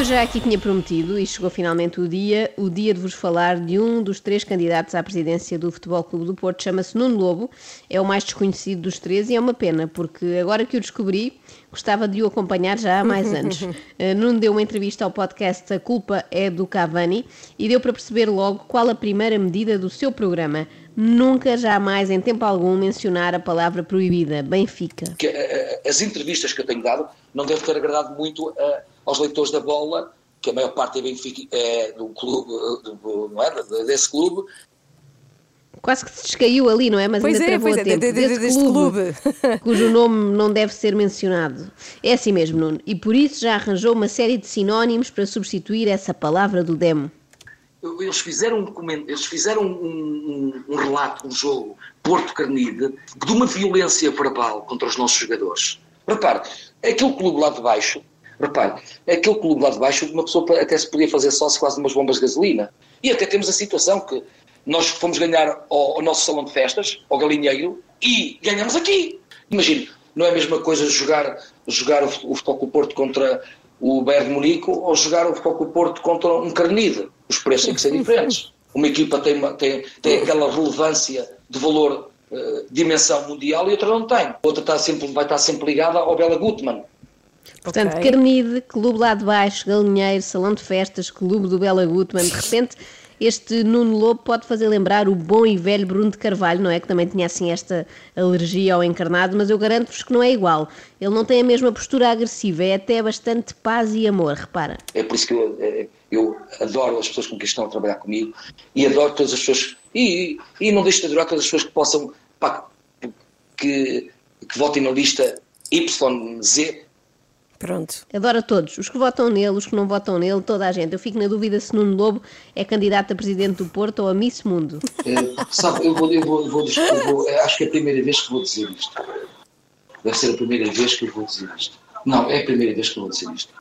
Eu já aqui tinha prometido, e chegou finalmente o dia, o dia de vos falar de um dos três candidatos à presidência do Futebol Clube do Porto, chama-se Nuno Lobo, é o mais desconhecido dos três e é uma pena, porque agora que o descobri, gostava de o acompanhar já há mais anos. Uh, Nuno deu uma entrevista ao podcast A Culpa é do Cavani e deu para perceber logo qual a primeira medida do seu programa. Nunca, jamais, em tempo algum, mencionar a palavra proibida, Benfica. que eh, as entrevistas que eu tenho dado não devem ter agradado muito eh, aos leitores da bola, que a maior parte é, Benfica, é do clube, do- não é? desse clube, Quase que se descaiu ali, não é? Mas Pois ainda é, travou pois a é, tempo. de- de- Desse deste clube. cujo nome não deve ser mencionado. É assim mesmo, Nuno. E por isso já arranjou uma série de sinónimos para substituir essa palavra do demo. eles fizeram um, eles fizeram um, um- um relato, um jogo, Porto Carnide, de uma violência verbal contra os nossos jogadores. Repare, aquele clube lá de baixo, repare, aquele clube lá de baixo, uma pessoa até se podia fazer sócio quase de umas bombas de gasolina. E até temos a situação que nós fomos ganhar ao, ao nosso salão de festas, ao galinheiro, e ganhamos aqui. Imagine, não é a mesma coisa jogar, jogar o o Futebol Porto contra o Bayern de Munique ou jogar o Futebol Porto contra um Carnide. Os preços têm que ser diferentes. Uma equipa tem, uma- tem, tem aquela relevância de valor, eh, dimensão mundial e outra não tem. Outra está sempre, vai estar sempre ligada ao Bela Gutmann. Portanto, Ok. Carnide, Clube lá de baixo, Galinheiro, Salão de Festas, Clube do Bela Gutmann. De repente, este Nuno Lobo pode fazer lembrar o bom e velho Bruno de Carvalho, não é? Que também tinha assim esta alergia ao encarnado, mas eu garanto-vos que não é igual. Ele não tem a mesma postura agressiva, é até bastante paz e amor, repara. É por isso que eu, eh, eu adoro as pessoas com quem estão a trabalhar comigo e adoro todas as pessoas. E, e, e não deixo de adorar todas as pessoas que possam. pá, que, que votem na lista YZ. Pronto. Adora todos, os que votam nele, os que não votam nele, toda a gente. Eu fico na dúvida se Nuno Lobo é candidato a presidente do Porto ou a Miss Mundo. Eh, sabe, eu, vou, eu, vou, eu vou eu vou- acho que é a primeira vez que vou dizer isto. Deve ser a primeira vez que eu vou dizer isto. Não, é a primeira vez que eu vou dizer isto.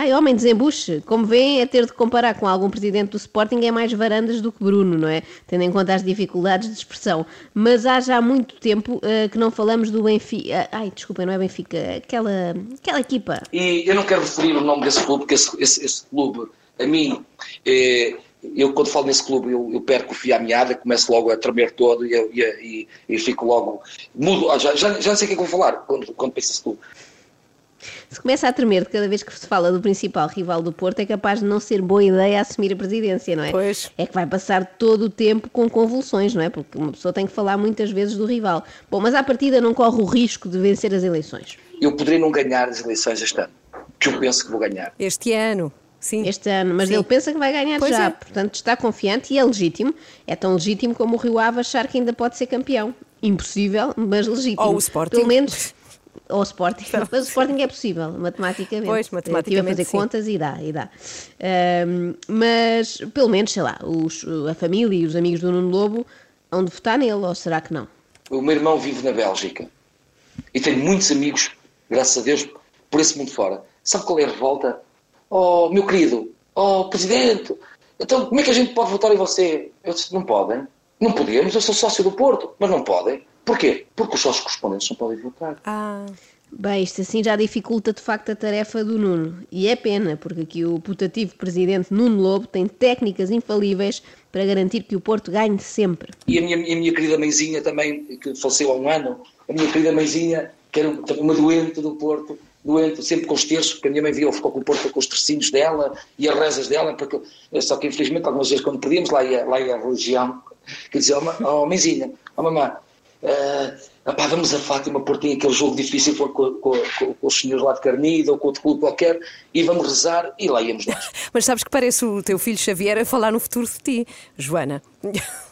Ai, homem, desembuche. Como veem, é ter de comparar com algum presidente do Sporting é mais varandas do que Bruno, não é? Tendo em conta as dificuldades de expressão. Mas há já muito tempo eh, que não falamos do Benfica. Ai, desculpem, não é Benfica. Aquela, aquela equipa. E eu não quero referir o nome desse clube, porque esse, esse, esse clube, a mim, eh, eu quando falo nesse clube, eu, eu perco o fio à meada, começo logo a tremer todo e, eu- e, e, e fico logo. Mudo, ah, já, já, já sei o que é que vou falar quando, quando penso nesse clube. Se começa a tremer de cada vez que se fala do principal rival do Porto, é capaz de não ser boa ideia assumir a presidência, não é? Pois. É que vai passar todo o tempo com convulsões, não é? Porque uma pessoa tem que falar muitas vezes do rival. Bom, mas à partida não corre o risco de vencer as eleições. Eu poderei não ganhar as eleições este ano, que eu penso que vou ganhar. Este ano. Sim. este ano, mas Sim. ele pensa que vai ganhar Pois já, é. portanto está confiante e é legítimo. É tão legítimo como o Rio Ave achar que ainda pode ser campeão. Impossível, mas legítimo. Ou o Sporting. Pelo menos. Ou o Sporting. Mas o Sporting é possível, matematicamente. Pois, Estive matematicamente, a fazer sim. contas e dá, e dá. Ahm, mas, pelo menos, sei lá, os- a família e os amigos do Nuno Lobo hão de votar nele, ou será que não? O meu irmão vive na Bélgica e tenho muitos amigos, graças a Deus, por esse mundo fora. Sabe qual é a revolta? Oh, meu querido, oh, presidente, então como é que a gente pode votar em você? Eu disse, não podem. Não podemos, eu sou sócio do Porto, mas não podem. Porquê? Porque os sócios correspondentes não podem votar. Ah, Bem, isto assim já dificulta de facto a tarefa do Nuno. E é pena, porque aqui o putativo presidente Nuno Lobo tem técnicas infalíveis para garantir que o Porto ganhe sempre. E a minha, a minha querida mãezinha também, que faleceu há um ano, a minha querida mãezinha, que era uma doente do Porto, doente, sempre com os terços, porque a minha mãe via Futebol com o com os tercinhos dela e as rezas dela, porque, só que infelizmente algumas vezes quando perdíamos, lá ia, lá ia a religião, que dizia, ma- oh mãezinha, oh mamãe, epá, vamos a Fátima porque tem aquele jogo difícil com, com, com- com os senhores lá de Carnida ou com outro clube qualquer, e vamos rezar, e lá íamos nós. mas sabes que parece o teu filho Xavier a falar no futuro de ti, Joana.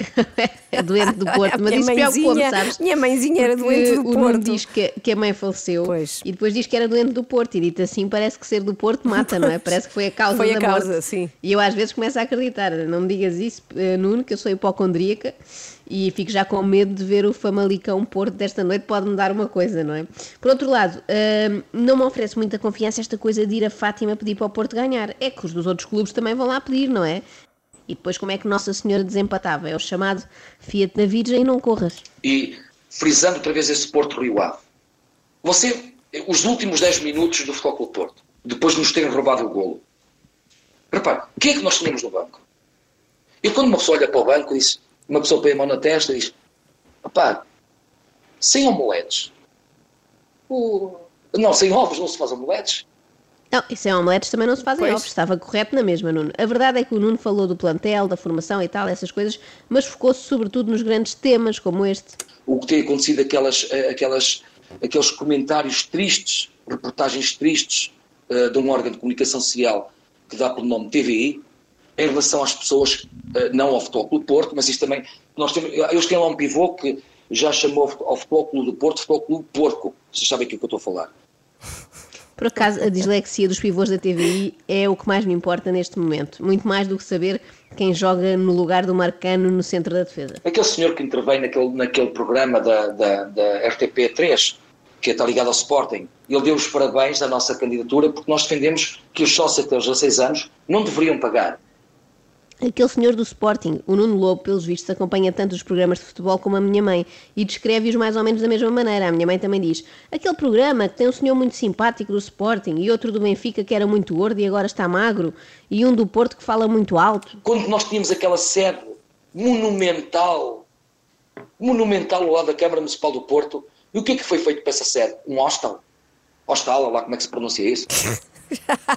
é doente do Porto, mas isso preocupa-me, mãezinha- sabes? minha mãezinha era doente do o Nuno Porto. diz que, que a mãe faleceu Pois. e depois diz que era doente do Porto. E dito assim, parece que ser do Porto mata, não é? Parece que foi a causa Foi a da causa, morte. sim. E eu às vezes começo a acreditar. Não me digas isso, eh, Nuno, que eu sou hipocondríaca e fico já com medo de ver o Famalicão Porto desta noite. Pode-me dar uma coisa, não é? Por outro lado, hum, não me oferece muita confiança esta coisa de ir a Fátima pedir para o Porto ganhar. É que os dos outros clubes também vão lá pedir, não é? E depois como é que Nossa Senhora desempatava? É o chamado Fiat na Virgem não corras. E frisando outra vez esse Porto Rio Ave. Você, os últimos 10 minutos do Futebol Clube Porto, depois de nos terem roubado o golo. Repare, o que é que nós tínhamos no banco? E quando uma pessoa olha para o banco, diz, uma pessoa põe a mão na testa e diz, rapaz, sem omeletes. O... Não, sem ovos não se faz omeletes. Não, isso é omeletes também não se fazem Pois. ovos, estava correto na mesma, Nuno. A verdade é que o Nuno falou do plantel, da formação e tal, essas coisas, mas focou-se sobretudo nos grandes temas como este. o que tem acontecido, aquelas, eh, aquelas, aqueles comentários tristes, reportagens tristes eh, de um órgão de comunicação social que dá pelo nome TVI, em relação às pessoas, eh, não ao Futebol Clube do Porto, mas isso também, nós temos, eles têm lá um pivô que já chamou ao Futebol Clube do Porto Futebol Clube Porco. Vocês sabem o que é que eu estou a falar. Por acaso, a dislexia dos pivôs da TVI é o que mais me importa neste momento. Muito mais do que saber quem joga no lugar do Marcano no centro da defesa. Aquele senhor que intervém naquele, naquele programa da, da, da RTP3, que está ligado ao Sporting, ele deu os parabéns à nossa candidatura porque nós defendemos que os sócios até aos 16 anos não deveriam pagar. Aquele senhor do Sporting, o Nuno Lobo, pelos vistos, acompanha tanto os programas de futebol como a minha mãe e descreve-os mais ou menos da mesma maneira. A minha mãe também diz: aquele programa que tem um senhor muito simpático do Sporting e outro do Benfica que era muito gordo e agora está magro e um do Porto que fala muito alto. quando nós tínhamos aquela sede monumental, monumental ao lado da Câmara Municipal do Porto, e o que é que foi feito para essa sede? Um hostel? Hostal, lá como é que se pronuncia isso?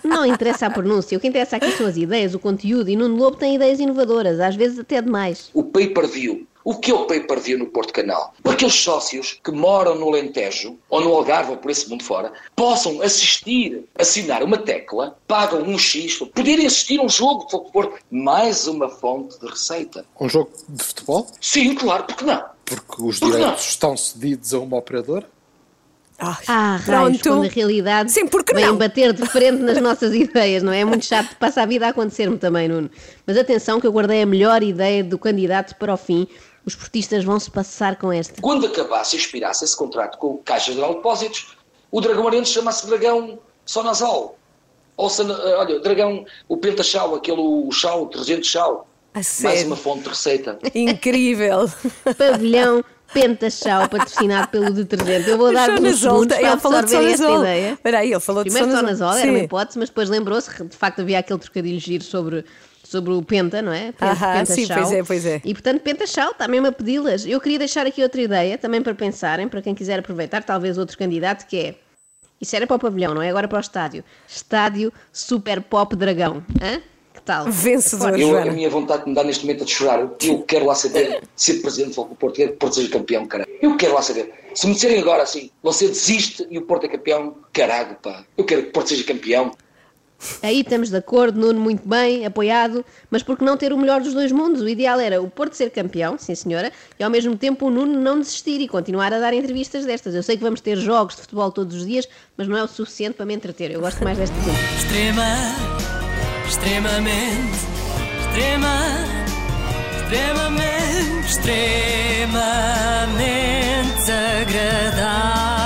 Não interessa a pronúncia, o que interessa aqui são as ideias, o conteúdo e Nuno Lobo tem ideias inovadoras, às vezes até demais. O pay-per-view. O que é o pay-per-view no Porto Canal? Para aqueles sócios que moram no Alentejo, ou no Algarve, ou por esse mundo fora, possam assistir, assinar uma tecla, pagam um X, para poderem assistir a um jogo de futebol. Mais uma fonte de receita. Um jogo de futebol? Sim, claro, porque não? Porque os Por que não? direitos estão cedidos a uma operadora? Ai, Ah, raios, pronto. quando a realidade Sim, porque vem não? bater de frente nas nossas ideias, não é? É muito chato, passa a vida a acontecer-me também, Nuno. Mas atenção que eu guardei a melhor ideia do candidato para o fim. Os portistas vão se passar com esta. Quando acabasse e expirasse esse contrato com o Caixa Geral de Depósitos, o Dragão Arente chama-se Dragão Sonazol. Ou, sana- olha, Dragão, o Pentachau, aquele o chau, o detergente chau. A Mais uma fonte de receita. Incrível. Pavilhão Pentachau, patrocinado pelo detergente. Eu vou dar uns segundos para ele falou de esta ideia. Espera aí, ele falou de Primeiro Sonazol. Era uma hipótese, mas depois lembrou-se que de facto havia aquele trocadilho giro sobre, sobre o Penta, não é? Penta, Aham, sim, pois é, pois é. E portanto, Pentachau está mesmo a pedi-las. Eu queria deixar aqui outra ideia, também para pensarem, para quem quiser aproveitar, talvez outro candidato, que é. Isso era para o pavilhão, não é? Agora para o estádio. Estádio Super Pop Dragão. Hã? Que tal? Vencedor. Eu, a minha vontade que me dá neste momento é de chorar. Eu quero lá saber ser presidente do Porto, quero que o Porto seja campeão, cara. Eu quero lá saber. Se me disserem agora assim, você desiste e o Porto é campeão, caralho, pá. Eu quero que o Porto seja campeão. Aí estamos de acordo, Nuno, muito bem, apoiado, mas por que não ter o melhor dos dois mundos? O ideal era o Porto ser campeão, sim senhora, e ao mesmo tempo o Nuno não desistir e continuar a dar entrevistas destas. Eu sei que vamos ter jogos de futebol todos os dias, mas não é o suficiente para me entreter. Eu gosto mais desta tempo. Extrema, extremamente, extrema, extremamente, extremamente agradável.